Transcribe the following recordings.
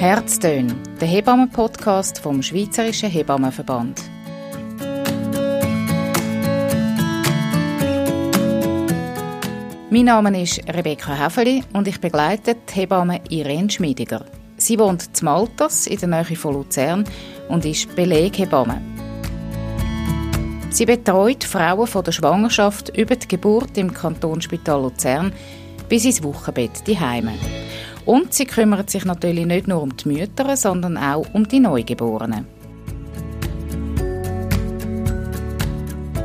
Herztön, der Hebammen-Podcast vom Schweizerischen Hebammenverband. Mein Name ist Rebecca Häfeli und ich begleite die Hebamme Irene Schmiediger. Sie wohnt in Maltas in der Nähe von Luzern und ist Beleghebamme. Sie betreut Frauen von der Schwangerschaft über die Geburt im Kantonsspital Luzern bis ins Wochenbett die Heime. Und sie kümmert sich natürlich nicht nur um die Mütter, sondern auch um die Neugeborenen.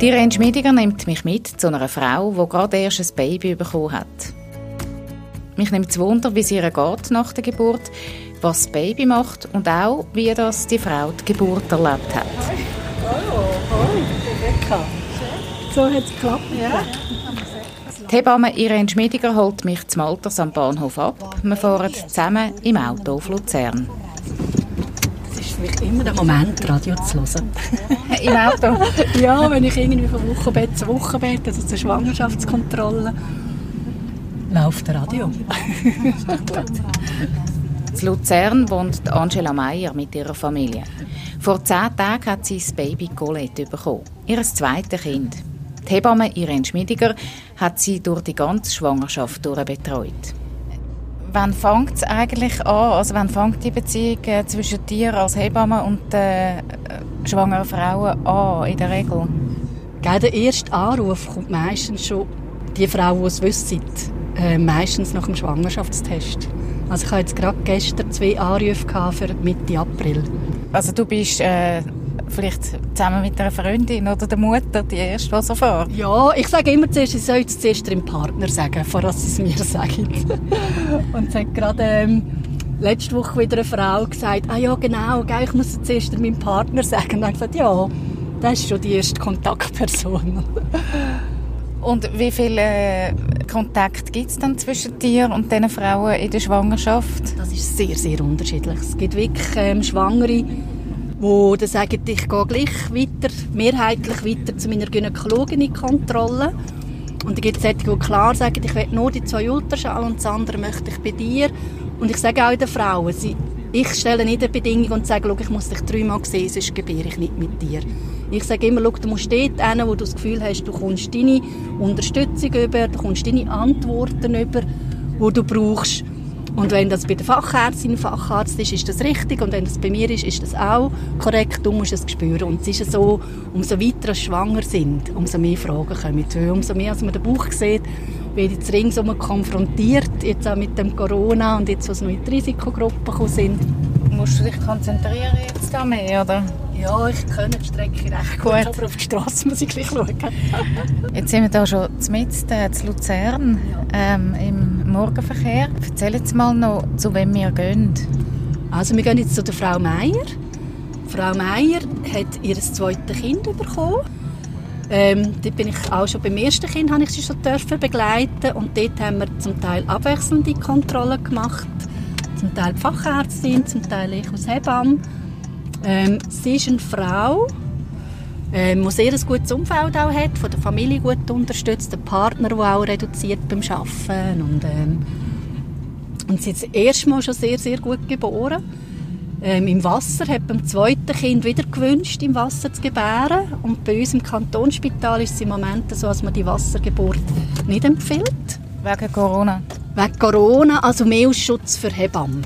Die Irene Schmiediger nimmt mich mit zu einer Frau, die gerade erst ein Baby bekommen hat. Mich nimmt es Wunder, wie es ihr geht nach der Geburt, was das Baby macht und auch, wie das die Frau die Geburt erlebt hat. Hallo, hallo, Rebecca. So hat es geklappt, ja. Die Hebamme Irene Schmiediger holt mich zum Alters am Bahnhof ab. Wir fahren zusammen im Auto auf Luzern. Es ist für mich immer der Moment, Radio zu hören. Im Auto? ja, wenn ich irgendwie von Wochenbett zu Wochenbett, also zur Schwangerschaftskontrolle, läuft der Radio. In Luzern wohnt Angela Meyer mit ihrer Familie. Vor zehn Tagen hat sie das Baby Colette bekommen, ihr zweites Kind. Die Hebamme Irene Schmiediger hat sie durch die ganze Schwangerschaft betreut. Wann fängt es eigentlich an? Also wann fängt die Beziehung äh, zwischen dir als Hebamme und äh, schwangeren Frauen an, in der Regel? Gell, der erste Anruf kommt meistens schon die Frau, die es wissen, äh, meistens nach dem Schwangerschaftstest. Also ich hatte jetzt gerade gestern zwei Anrufe für Mitte April. Also du bist äh, vielleicht zusammen mit einer Freundin oder der Mutter die erste, die so fährt? Ja, ich sage immer zuerst, ich soll es zuerst dem Partner sagen, bevor sie es mir sagen. Und es hat gerade ähm, letzte Woche wieder eine Frau gesagt, ah ja genau, ich muss es zuerst meinem Partner sagen. Und dann gesagt, ja, das ist schon die erste Kontaktperson. Und wie viel äh, Kontakt gibt es dann zwischen dir und diesen Frauen in der Schwangerschaft? Das ist sehr, sehr unterschiedlich. Es gibt wirklich ähm, Schwangere, die dann sagen, ich gehe gleich weiter, mehrheitlich weiter zu meiner Gynäkologin in Kontrolle. Und dann gibt es solche, die klar sagen, ich will nur die zwei Ultraschall und das andere möchte ich bei dir. Und ich sage auch den Frauen, sie, ich stelle nicht eine Bedingung und sage, ich muss dich dreimal sehen, sonst gebäre ich nicht mit dir. Ich sage immer, du musst dort hin, wo du das Gefühl hast, du kommst deine Unterstützung über, du kommst deine Antworten über, die du brauchst. Und wenn das bei der Fachärztin, Facharzt ist, ist das richtig. Und wenn das bei mir ist, ist das auch korrekt. Du musst es spüren. Und es ist so, umso weiter wir schwanger sind, umso mehr Fragen kommen. Weil umso mehr, als man den Bauch sieht, wird jetzt ringsum konfrontiert, jetzt auch mit dem Corona und jetzt, was noch in die Risikogruppen sind. Musst du dich konzentrieren jetzt da mehr, oder? Ja, ich kenne die Strecke recht gut, gut aber auf die Straße muss ich gleich schauen. jetzt sind wir da schon mitten in Luzern ähm, im Morgenverkehr. Erzähl jetzt mal noch, zu wem wir gehen. Also wir gehen jetzt zu der Frau Meier. Frau Meier hat ihr zweites Kind bekommen. Ähm, dort bin ich auch schon beim ersten Kind habe ich sie schon dürfen begleiten und dort haben wir zum Teil abwechselnde Kontrollen gemacht, zum Teil die Fachärztin, zum Teil ich als Hebamme. Ähm, sie ist eine Frau, ähm, die sehr ein gutes Umfeld auch hat, von der Familie gut unterstützt, der Partner, der auch reduziert beim Arbeiten und, ähm, und sie ist das erste Mal schon sehr, sehr gut geboren. Ähm, Im Wasser hat beim zweiten Kind wieder gewünscht, im Wasser zu gebären. Und bei uns im Kantonsspital ist es im Moment so, dass man die Wassergeburt nicht empfiehlt. Wegen Corona? Wegen Corona, also mehr Schutz für Hebammen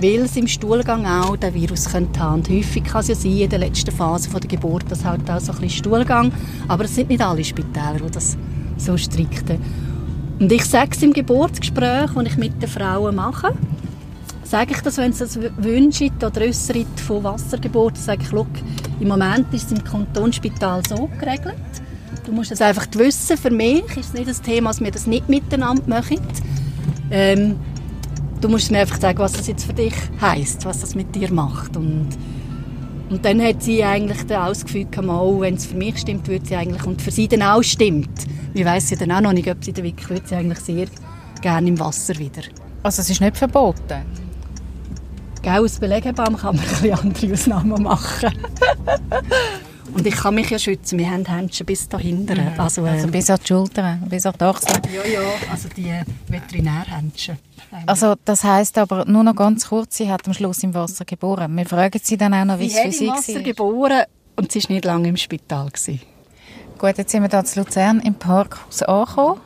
weil es im Stuhlgang auch den Virus könnte haben. Und häufig kann es ja sein, in der letzten Phase der Geburt, das halt auch so ein bisschen Stuhlgang. Aber es sind nicht alle Spitäler, die das so strikten. Und ich sage es im Geburtsgespräch, das ich mit den Frauen mache, sage ich das, wenn sie es wünschen oder äußern von Wassergeburt, sage ich, schau, im Moment ist es im Kantonsspital so geregelt. Du musst es einfach wissen, für mich ist es nicht das Thema, dass wir das nicht miteinander machen. Ähm, du musst mir einfach sagen, was das jetzt für dich heißt, was das mit dir macht. Und, und dann hat sie eigentlich dann auch das Gefühl gehabt, wenn es für mich stimmt, würde sie eigentlich, und für sie dann auch stimmt. Ich weiß sie dann auch noch nicht, ob sie dann wirklich, würde sie eigentlich sehr gerne im Wasser wieder. Also es ist nicht verboten? Gell, als Beleghebamme kann man ein andere Ausnahmen machen. Und ich kann mich ja schützen. Wir haben Händchen bis dahinter. Mhm. Also, äh, also, bis an die Schultern, bis an die Achseln. Ja, ja, also die Veterinärhändchen. Also das heisst aber nur noch ganz kurz, sie hat am Schluss im Wasser geboren. Wir fragen sie dann auch noch, wie es für sie war. Sie hat im Wasser geboren und sie war nicht lange im Spital. Gewesen. Gut, jetzt sind wir hier in Luzern im Parkhaus angekommen.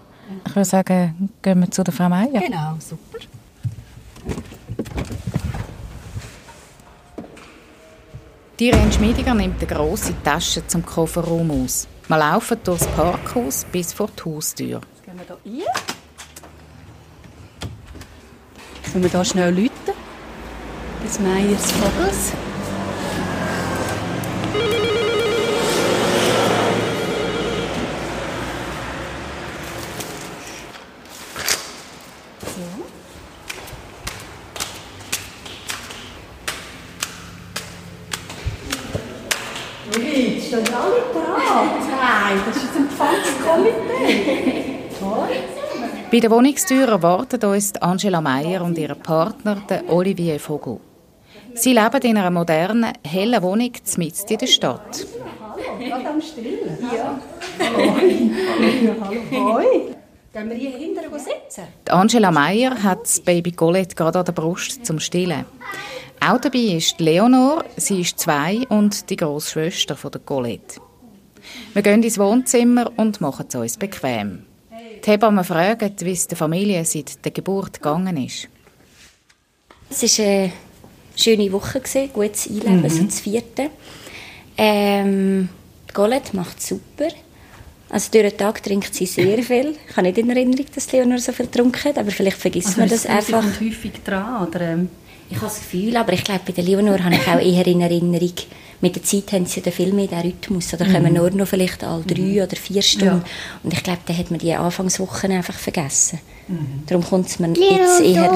Ich würde sagen, gehen wir zu der Frau Meier. Genau, super. Die Irene Schmiediger nimmt eine grosse Tasche zum Kofferraum aus. Wir laufen durch das Parkhaus bis vor die Haustür. Jetzt gehen wir hier rein. Müssen wir hier schnell läuten. Bis Meyers Vogels. Stehen alle dran? Nein, das ist ein Empfangskomitee. Toll. Bei der Wohnungstür erwarten uns Angela Meyer und ihr Partner, der Olivier Vogel. Sie leben in einer modernen, hellen Wohnung mitten in der Stadt. Hallo, gerade am Stillen. Ja. Hallo. Hoi. Gehen wir hier hinten sitzen? Angela Meyer hat das Baby Colette gerade an der Brust zum Stillen. Auch dabei ist Leonor, sie ist zwei und die Großschwester von der Colette. Wir gehen ins Wohnzimmer und machen es uns bequem. Die Hebammen fragen, wie es der Familie seit der Geburt gegangen ist. Es war eine schöne Woche, gutes Einleben, mhm. also das vierte. Ähm, die Colette macht super. Also durch den Tag trinkt sie sehr viel. Ich habe nicht in Erinnerung, dass Leonor so viel getrunken hat, aber vielleicht vergisst also man das einfach. Sie häufig dran, oder? Ich habe das Gefühl, aber ich glaube, bei der Leonor habe ich auch eher in Erinnerung, mit der Zeit haben sie ja viel mehr den Rhythmus. Oder mhm. kommen nur noch vielleicht alle drei mhm. oder vier Stunden. Ja. Und ich glaube, da hat man die Anfangswochen einfach vergessen. Mhm. Darum kommt es mir jetzt eher...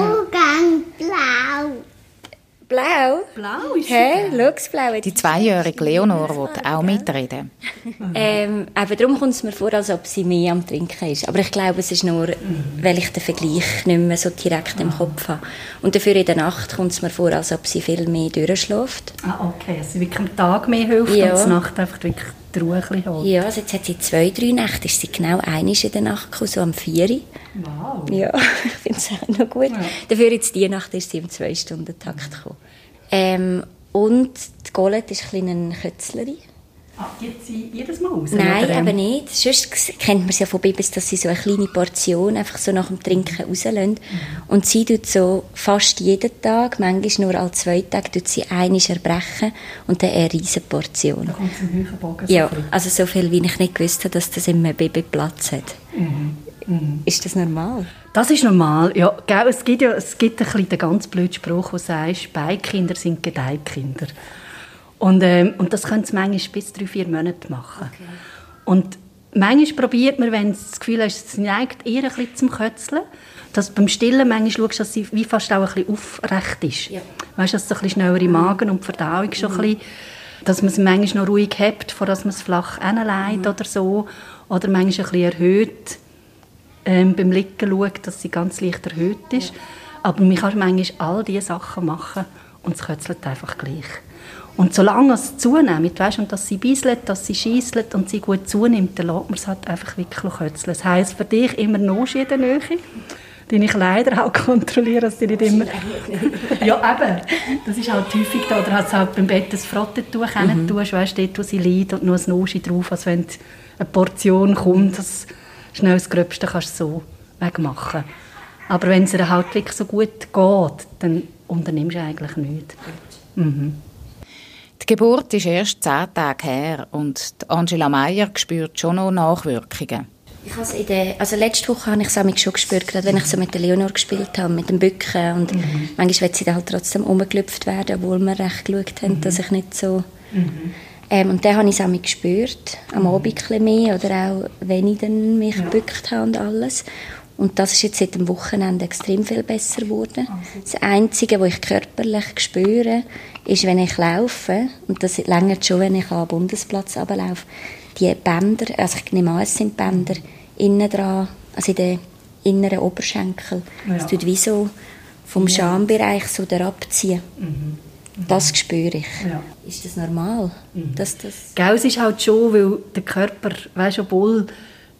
blau. Blau? Blau ist hey, schau, blau. Die zweijährige Leonor will auch mitreden. ähm, aber darum kommt es mir vor, als ob sie mehr am Trinken ist. Aber ich glaube, es ist nur, weil ich den Vergleich nicht mehr so direkt im Kopf habe. Und dafür in der Nacht kommt es mir vor, als ob sie viel mehr durchschläft. Ah, okay. Also wirklich am Tag mehr hilft ja. und die Nacht einfach wirklich die Ruhe holt. Ja, also jetzt hat sie zwei, drei Nächte, ist sie genau einig in der Nacht gekommen, so am vier. Wow. Ja, ich finde es auch noch gut. Ja. Dafür jetzt die Nacht ist sie im zwei Stunden Takt gekommen. Ähm, und die Golette ist ein eine Kötzlerin. Geht sie jedes Mal raus? Nein, oder? eben nicht. Sonst kennt man es ja von Babys, dass sie so eine kleine Portion einfach so nach dem Trinken rauslassen. Mhm. Und sie tut so fast jeden Tag, manchmal nur alle zwei Tage, tut sie einiges erbrechen und dann eine riesige Portion. Da kommt ein Bogen. Ja, also so viel, wie ich nicht gewusst habe, dass das in einem Baby Platz hat. Mhm. Mhm. Ist das normal? Das ist normal. Ja, es gibt ja es gibt ein bisschen den ganz blöden Spruch, der sagt, Beikinder sind Gedeihkinder. Und, ähm, und das können sie manchmal bis drei, vier Monate machen. Okay. Und manchmal probiert man, wenn das Gefühl hat, sie neigt eher ein bisschen zum Kötzeln, dass beim Stillen manchmal schaust, dass sie wie fast auch ein bisschen aufrecht ist. Ja. Weißt, dass sie ein bisschen schneller im Magen und die Verdauung schon mhm. ein bisschen, dass man es manchmal noch ruhig hat, vor dass man es flach hinlegt mhm. oder so. Oder manchmal ein bisschen erhöht ähm, beim Liegen schaut, dass sie ganz leicht erhöht ist. Ja. Aber man kann manchmal all diese Sachen machen und es kötzelt einfach gleich. Und solange es zunimmt, weißt, und dass sie bisselt, dass sie schiesselt und sie gut zunimmt, dann lässt man es halt einfach wirklich kötzeln. Das heisst für dich immer noch in der Nähe, den ich leider auch kontrolliere, dass sie nicht immer... ja, eben. Das ist halt häufig da. Oder hast halt beim Bett ein Frottetuch mhm. tust, weißt, dort, wo sie liegt und nur ein Noschi drauf, als wenn eine Portion kommt, das schnell das Gröbste kannst du so wegmachen. Aber wenn es dir halt wirklich so gut geht, dann unternimmst du eigentlich nichts. Mhm. Die Geburt ist erst zehn Tage her und Angela Meyer spürt schon noch Nachwirkungen. Ich habe in der, also letzte Woche habe ich es schon gespürt, gerade wenn ich so mit der Leonor gespielt habe, mit dem Bücken und mhm. manchmal wird sie dann halt trotzdem umgelüpft werden, obwohl wir recht geschaut haben, mhm. dass ich nicht so... Mhm. Ähm, und dann habe ich es gespürt, am Abend ein mehr oder auch, wenn ich dann mich gebückt habe und alles. Und das ist jetzt seit dem Wochenende extrem viel besser geworden. Das Einzige, was ich körperlich spüre, ist, wenn ich laufe, und das länger schon, wenn ich am Bundesplatz ablaufe, die Bänder, also ich nehme an, es sind Bänder, innen dran, also in den inneren Oberschenkel. Es ja. tut wie so vom Schambereich so abziehen. Mhm. Das spüre ich. Ja. Ist das normal? Mhm. Dass das Gell, es ist halt schon, weil der Körper, weißt obwohl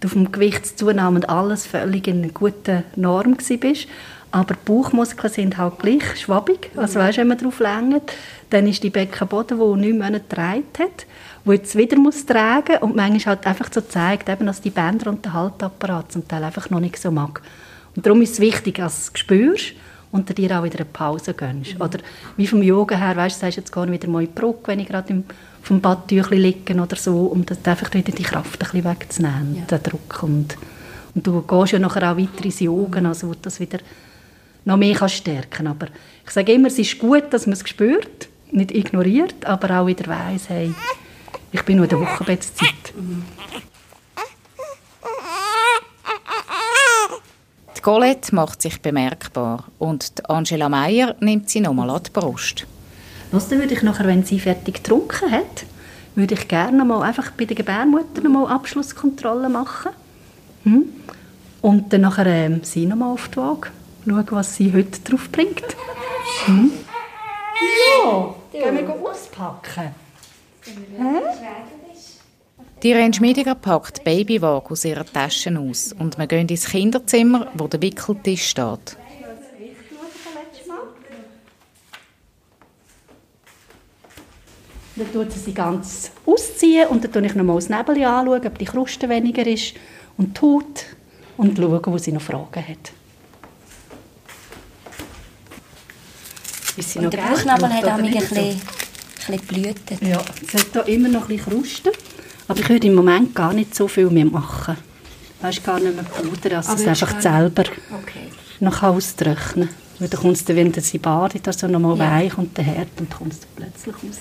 du auf dem Gewichtszunahme und alles völlig in einer guten Norm bist, aber die Bauchmuskeln sind halt gleich schwabbig. Also weißt, wenn man drauf längt, dann ist die Beckenboden, die neun Monate getragen hat, wo jetzt wieder muss tragen und manchmal halt einfach so zeigt, eben, dass die Bänder und der Haltapparat zum Teil einfach noch nicht so mag. Und darum ist es wichtig, dass du es spürst und dir auch wieder eine Pause gönnst. Oder wie vom Yoga her, weißt du, sagst jetzt gar nicht wieder mal in die Brücke, wenn ich gerade im, vom Badtüchli liege oder so, um das einfach wieder die Kraft ein bisschen wegzunehmen, Ja. den Druck. Und, und du gehst ja nachher auch weiter ins Yoga, also wo du das wieder noch mehr kannst stärken Aber ich sage immer, es ist gut, dass man es spürt, nicht ignoriert, aber auch wieder weiss, hey, ich bin nur in der Wochenbettszeit. Die Colette macht sich bemerkbar und die Angela Meyer nimmt sie nochmal an die Brust. Was dann würde ich nachher, wenn sie fertig getrunken hat, würde ich gerne mal einfach bei der Gebärmutter mal Abschlusskontrolle machen. Hm? Und dann nachher ähm, sie noch mal auf die Waage. Schauen, was sie heute drauf bringt. Hm? Ja, gehen wir auspacken. Die Irene Schmiediger packt die Babywaage aus ihrer Tasche aus und wir gehen ins Kinderzimmer, wo der Wickeltisch steht. Dann tut sie sie ganz ausziehen und dann schaue ich noch mal das Nebel anschauen, ob die Kruste weniger ist und die Haut und schauen, wo sie noch Fragen hat. Ist sie Und noch der Bauchnabel hat auch ein bisschen, ein bisschen blühtet. Ja, es hat hier immer noch ein bisschen Krusten, aber ich würde im Moment gar nicht so viel mehr machen. Weißt gar nicht mehr pudern, also es einfach selber Okay. noch austrocknen. Weil dann kommt es wenn sie badet, also noch mal Ja. weich und der Herd und dann kommt es plötzlich raus.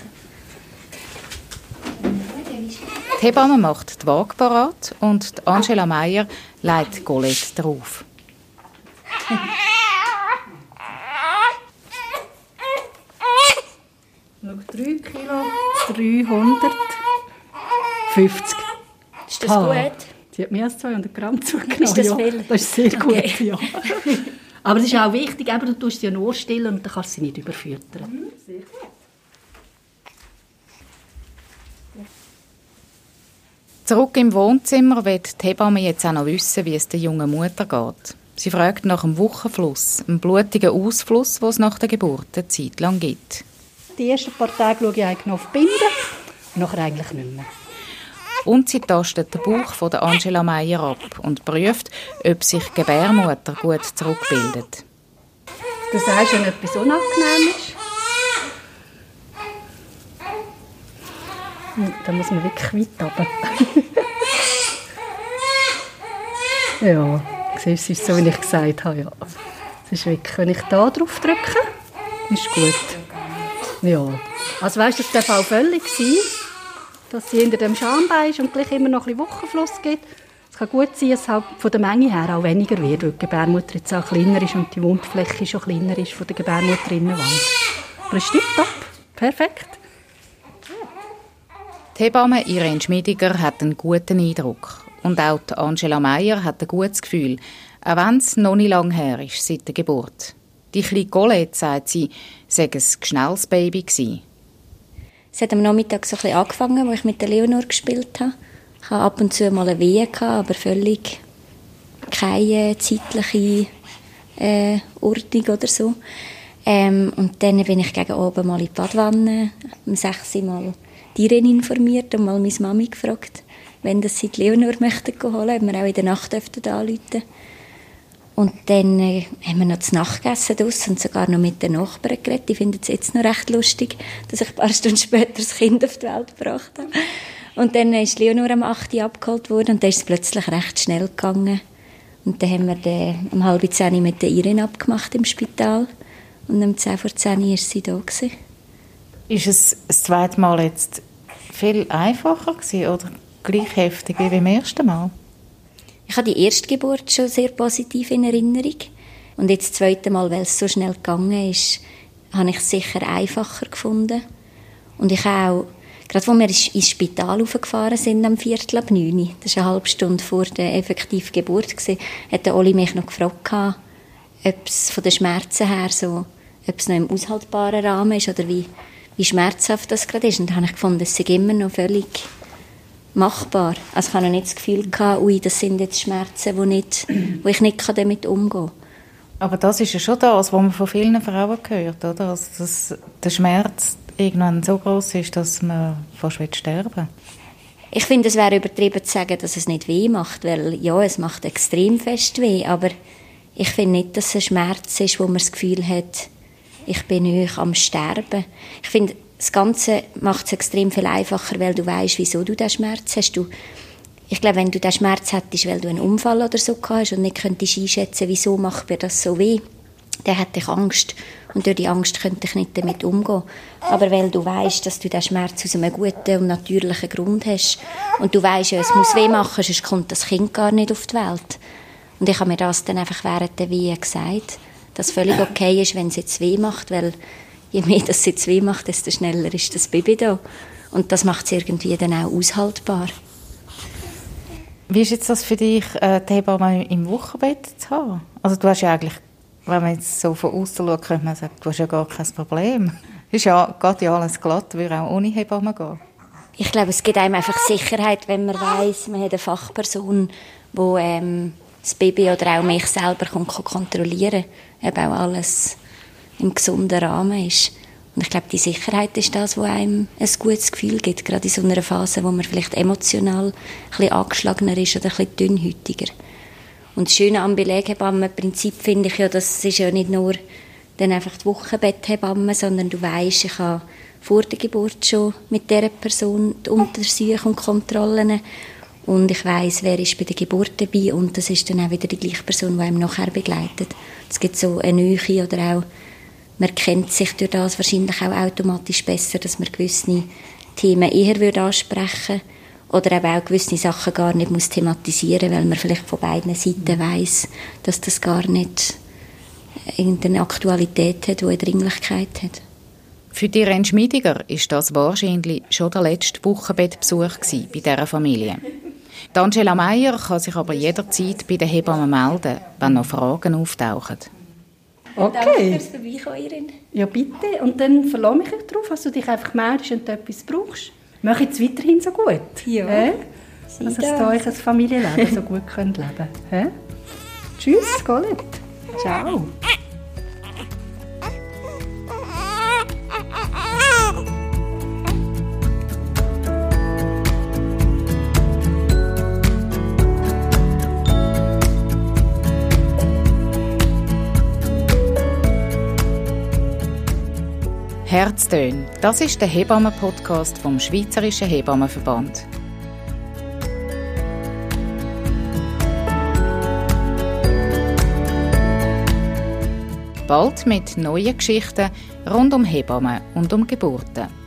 Die Hebamme macht die Waage parat und die Angela Meyer legt die Colette drauf. Schau, 3 Kilo, 350. Ist das Ah, gut? Sie hat mehr als 200 Gramm zugenommen. Ist das ja. viel? Das ist sehr gut, Okay. ja. Aber es ist auch wichtig, eben, du tust sie ja nur stillen und dann kannst du sie nicht überfüttern. Zurück im Wohnzimmer wird die Hebamme jetzt auch noch wissen, wie es der jungen Mutter geht. Sie fragt nach dem Wochenfluss, einem blutigen Ausfluss, den es nach der Geburt eine Zeit lang gibt. Die ersten paar Tage schaue ich eigentlich noch auf die Binde und nachher eigentlich nicht mehr. Und sie tastet den Bauch von der Angela Meyer ab und prüft, ob sich die Gebärmutter gut zurückbildet. Du sagst, wenn etwas unangenehm ist. Hm, Da muss man wirklich weit runter. Ja, siehst es ist so, wie ich gesagt habe. Ja. Es ist wirklich, wenn ich da drauf drücke, ist gut. Ja. Also weißt du, es darf auch völlig sein, dass sie hinter dem Schambein ist und gleich immer noch ein bisschen Wochenfluss gibt. Es kann gut sein, dass es halt von der Menge her auch weniger wird, weil die Gebärmutter jetzt auch kleiner ist und die Wundfläche schon kleiner ist von der Gebärmutterinnenwand. Aber es stimmt top. Perfekt. Die Hebamme Irene Schmiediger hat einen guten Eindruck. Und auch Angela Meyer hat ein gutes Gefühl, auch wenn es noch nicht lange her ist seit der Geburt. Die kleine Colette, sagt sie, sei ein schnelles Baby gewesen. Es hat am Nachmittag so ein bisschen angefangen, wo ich mit der Leonor gespielt habe. Ich hatte ab und zu mal eine Wehe, aber völlig keine zeitliche äh, Ordnung oder so. Ähm, und dann bin ich gegen oben mal in die Badwanne, um sechs Mal die Irene informiert und mal meine Mami gefragt, wenn das sie die Leonor möchten holen, ob wir auch in der Nacht dürften anrufen und dann äh, haben wir noch das Nachtgessen draussen und sogar noch mit den Nachbarn geredet. Die finden es jetzt noch recht lustig, dass ich ein paar Stunden später das Kind auf die Welt gebracht habe. Und dann ist Leonor am 8. Uhr abgeholt worden und dann ist es plötzlich recht schnell gegangen. Und dann haben wir den um halb zehn mit der Irene abgemacht im Spital. Und um 10 vor 10 war sie da. Gewesen. Ist es das zweite Mal jetzt viel einfacher gewesen oder gleich heftig wie beim ersten Mal? Ich habe die erste Geburt schon sehr positiv in Erinnerung. Und jetzt das zweite Mal, weil es so schnell gegangen ist, habe ich es sicher einfacher gefunden. Und ich auch, gerade wo wir ins Spital aufgefahren sind am Viertel ab 9 Uhr, das war eine halbe Stunde vor der effektiven Geburt, gewesen, hat Oli mich noch gefragt, ob es von den Schmerzen her so ob es noch im aushaltbaren Rahmen ist oder wie, wie schmerzhaft das gerade ist. Und da habe ich gefunden, es sei immer noch völlig machbar. Also ich habe noch nicht das Gefühl gehabt, ui, das sind jetzt Schmerzen, wo, nicht, wo ich nicht damit umgehen kann. Aber das ist ja schon das, was man von vielen Frauen hört, oder? Also, dass der Schmerz irgendwann so groß ist, dass man fast sterben will. Ich finde, es wäre übertrieben zu sagen, dass es nicht weh macht, weil ja, es macht extrem fest weh, aber ich finde nicht, dass es ein Schmerz ist, wo man das Gefühl hat, ich bin euch am Sterben. Ich finde, das Ganze macht es extrem viel einfacher, weil du weißt, wieso du diesen Schmerz hast. Du, ich glaube, wenn du diesen Schmerz hättest, weil du einen Unfall oder so hast und nicht könntest einschätzen, wieso macht mir das so weh, dann hätte ich Angst. Und durch die Angst könnte ich nicht damit umgehen. Aber weil du weißt, dass du diesen Schmerz aus einem guten und natürlichen Grund hast und du weißt ja, es muss weh machen, sonst kommt das Kind gar nicht auf die Welt. Und ich habe mir das dann einfach während der Wehe gesagt, dass es völlig okay ist, wenn es jetzt weh macht, weil je mehr das jetzt weh macht, desto schneller ist das Baby da. Und das macht es irgendwie dann auch aushaltbar. Wie ist jetzt das für dich, äh, die Hebamme im Wochenbett zu haben? Also du hast ja eigentlich, wenn man jetzt so von außen schaut, könnte man sagen, du hast ja gar kein Problem. Ist ja, geht ja alles glatt, würde auch ohne Hebamme gehen. Ich glaube, es gibt einem einfach Sicherheit, wenn man weiß, man hat eine Fachperson, die ähm, das Baby oder auch mich selber kontrollieren kann, ob auch alles im gesunden Rahmen ist. Und ich glaube, die Sicherheit ist das, was einem ein gutes Gefühl gibt, gerade in so einer Phase, wo man vielleicht emotional ein bisschen angeschlagener ist oder ein bisschen dünnhäutiger. Und das Schöne am Beleghebammenprinzip finde ich ja, das ist ja nicht nur dann einfach die Wochenbetthebamme, sondern du weißt, ich habe vor der Geburt schon mit dieser Person die Untersuchungen und Kontrollen und ich weiß, wer ist bei der Geburt dabei und das ist dann auch wieder die gleiche Person, die einem nachher begleitet. Es gibt so eine Nähe oder auch man kennt sich durch das wahrscheinlich auch automatisch besser, dass man gewisse Themen eher würde ansprechen oder eben auch gewisse Sachen gar nicht muss thematisieren, weil man vielleicht von beiden Seiten weiß, dass das gar nicht irgendeine Aktualität hat, die eine Dringlichkeit hat. Für die Irene Schmiediger ist das wahrscheinlich schon der letzte Wochenbettbesuch bei dieser Familie. Die Angela Meyer kann sich aber jederzeit bei den Hebammen melden, wenn noch Fragen auftauchen. Okay. Danke Vorbeikommen, Ja, bitte. Und dann verlasse mich darauf, dass du dich einfach meldest und etwas brauchst. Mach jetzt weiterhin so gut. Ja. Äh? Dass ihr euch ein Familienleben so gut könnt leben könnt. Tschüss, Colette. Ciao. Herztön, das ist der Hebammen-Podcast vom Schweizerischen Hebammenverband. Bald mit neuen Geschichten rund um Hebammen und um Geburten.